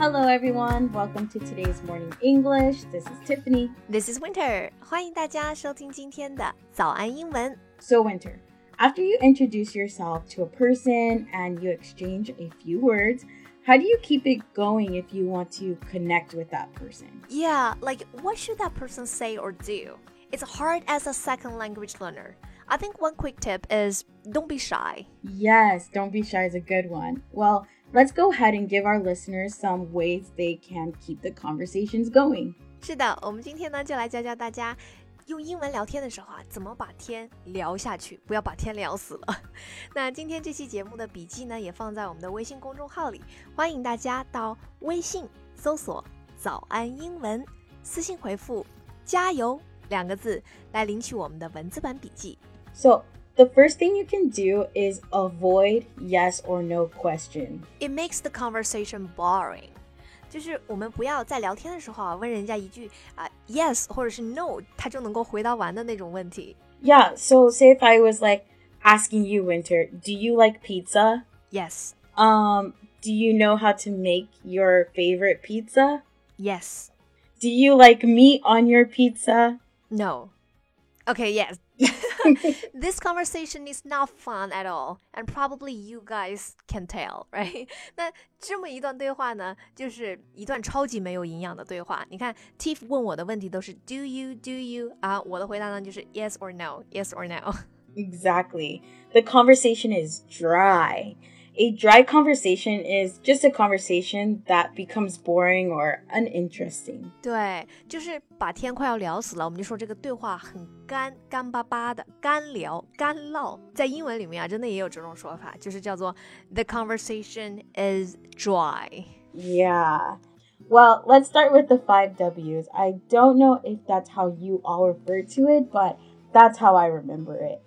Hello, everyone. Welcome to today's morning English. This is Tiffany. This is Winter. 欢迎大家收听今天的早安英文。 So, Winter, after you introduce yourself to a person and you exchange a few words, how do you keep it going if you want to connect with that person? Yeah, like what should that person say or do? It's hard as a second language learner. I think one quick tip is don't be shy. Yes, don't be shy is a good one. Well, let's go ahead and give our listeners some ways they can keep the conversations going. 是的，我们今天呢就来教教大家用英文聊天的时候啊，怎么把天聊下去，不要把天聊死了。那今天这期节目的笔记呢，也放在我们的微信公众号里，欢迎大家到微信搜索“早安英文”，私信回复“加油”两个字来领取我们的文字版笔记。So, the first thing you can do is avoid yes or no question. It makes the conversation boring。就是我们不要在聊天的时候啊，问人家一句啊、yes 或者是 no，他就能够回答完的那种问题。 Yeah, so say if I was like asking you, Winter, do you like pizza? Yes, Um, do you know how to make your favorite pizza? yes, Do you like meat on your pizza? no. Okay, yes. this conversation is not fun at all, and probably you guys can tell, right? 那这么一段对话呢，就是一段超级没有营养的对话。你看，Tiff 问我的问题都是 Do you, Do you 啊，我的回答呢就是 Yes or No, Yes or No。 Exactly. The conversation is dry. A dry conversation is just a conversation that becomes boring or uninteresting. 对，就是把天快要聊死了，我们就说这个对话很干，干巴巴的，干聊、干唠。在英文里面啊，真的也有这种说法，就是叫做 the conversation is dry。 Yeah. Well, let's start with the five W's. I don't know if that's how you all refer to it, but that's how I remember it.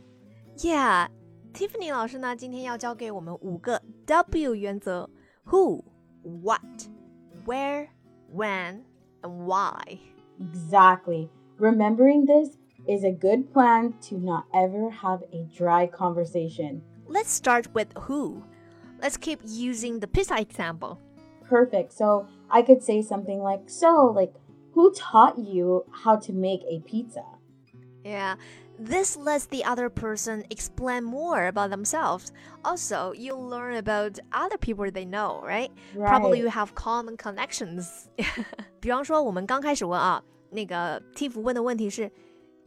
Yeah, Tiffany 老师呢，今天要教给我们五个 W 原则：Who、What、Where、When and Why。 Exactly. Remembering this is a good plan to not ever have a dry conversation. Let's start with Who. Let's keep using the pizza example. Perfect. So I could say something like, So, like, who taught you how to make a pizza? Yeah, this lets the other person explain more about themselves. Also, you learn about other people they know, right? Probably you have common connections. 比方说，我们刚开始问啊，那个 Tiff 问的问题是，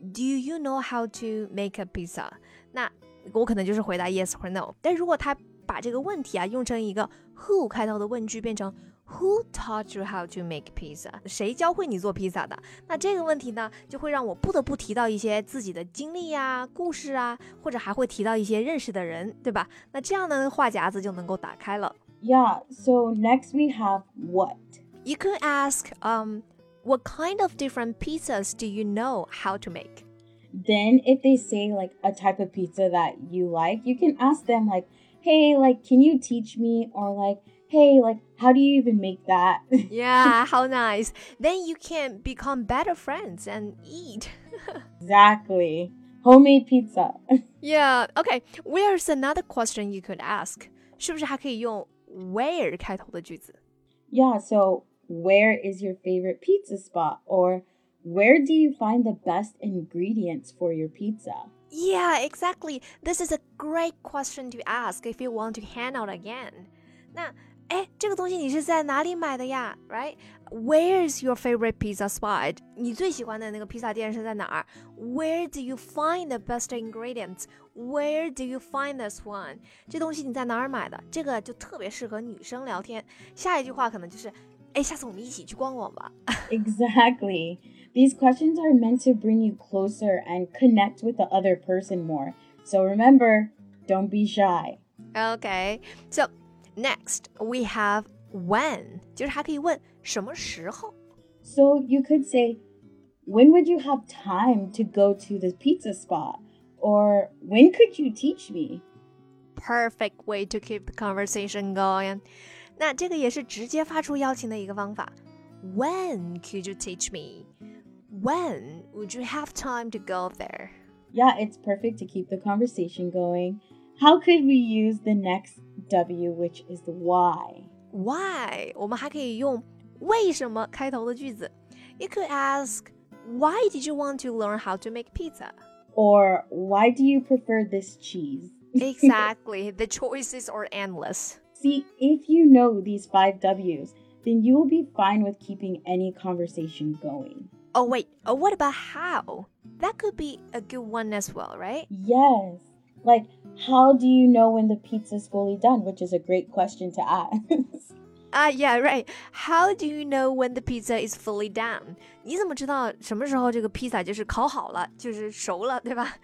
Do you know how to make a pizza？那我可能就是回答 yes 或 no。但如果他把这个问题啊用成一个 who 开头的问句，变成 Who taught you how to make pizza？谁教会你做披萨的？那这个问题呢，就会让我不得不提到一些自己的经历呀、故事啊，或者还会提到一些认识的人，对吧？那这样呢，话匣子就能够打开了。 Yeah. So next we have what? You could ask, um, what kind of different pizzas do you know how to make? Then if they say like a type of pizza that you like, you can ask them like, "Hey, like can you teach me?" or like, "Hey, like how do you even make that?" Yeah, how nice. Then you can become better friends and eat. exactly. Homemade pizza. Yeah, okay. Where's another question you could ask? 是不是还可以用 where 开头的句子？ yeah, so where is your favorite pizza spot or where do you find the best ingredients for your pizza? Yeah, exactly. This is a great question to ask if you want to hang out again. 那，哎，这个东西你是在哪里买的呀？Right? Where's your favorite pizza spot? 你最喜欢的那个披萨店是在哪儿？Where do you find the best ingredients? Where do you find this one? 这东西你在哪儿买的？这个就特别适合女生聊天。下一句话可能就是，哎，下次我们一起去逛逛吧。 Exactly. These questions are meant to bring you closer and connect with the other person more. So remember, don't be shy. Okay, so next we have when，就是还可以问什么时候。 So you could say, when would you have time to go to the pizza spot? Or when could you teach me? Perfect way to keep the conversation going。那这个也是直接发出邀请的一个方法。When could you teach me? When would you have time to go there? Yeah, it's perfect to keep the conversation going. How could we use the next W, which is the why? why，我们还可以用为什么开头的句子。You could ask, Why did you want to learn how to make pizza? Or why do you prefer this cheese? exactly. The choices are endless. See, if you know these five W's, then you will be fine with keeping any conversation going. Oh, wait. Oh, what about how? That could be a good one as well, right? Yes. Like, how do you know when the pizza's fully done? Which is a great question to ask. Ah, uh, yeah, right. How do you know when the pizza is fully done? 你怎么知道什么时候这个披萨就是烤好了，就是熟了，对吧？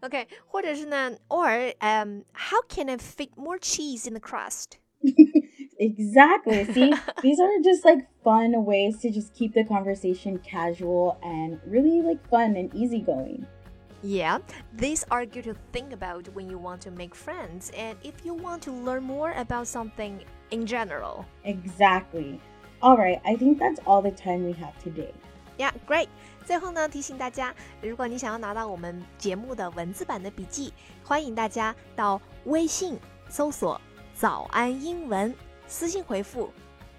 OK，或者是呢，or um, how can I fit more cheese in the crust? exactly. See, these are just like fun ways to just keep the conversation casual and really like fun and easygoing. Yeah, these are good to think about when you want to make friends and if you want to learn more about something in general. Exactly. All right, I think that's all the time we have today. Yeah, great. 最后呢，提醒大家，如果你想要拿到我们节目的文字版的笔记，欢迎大家到微信搜索“早安英文”， 私信回复“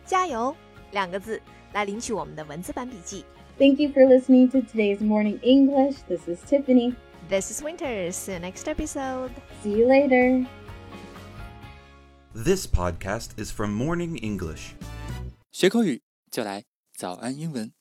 加油”两个字来领取我们的文字版笔记。Thank you for listening to today's morning English. This is Tiffany. This is Winter. See you next episode. See you later. This podcast is from Morning English. 学口语就来早安英文。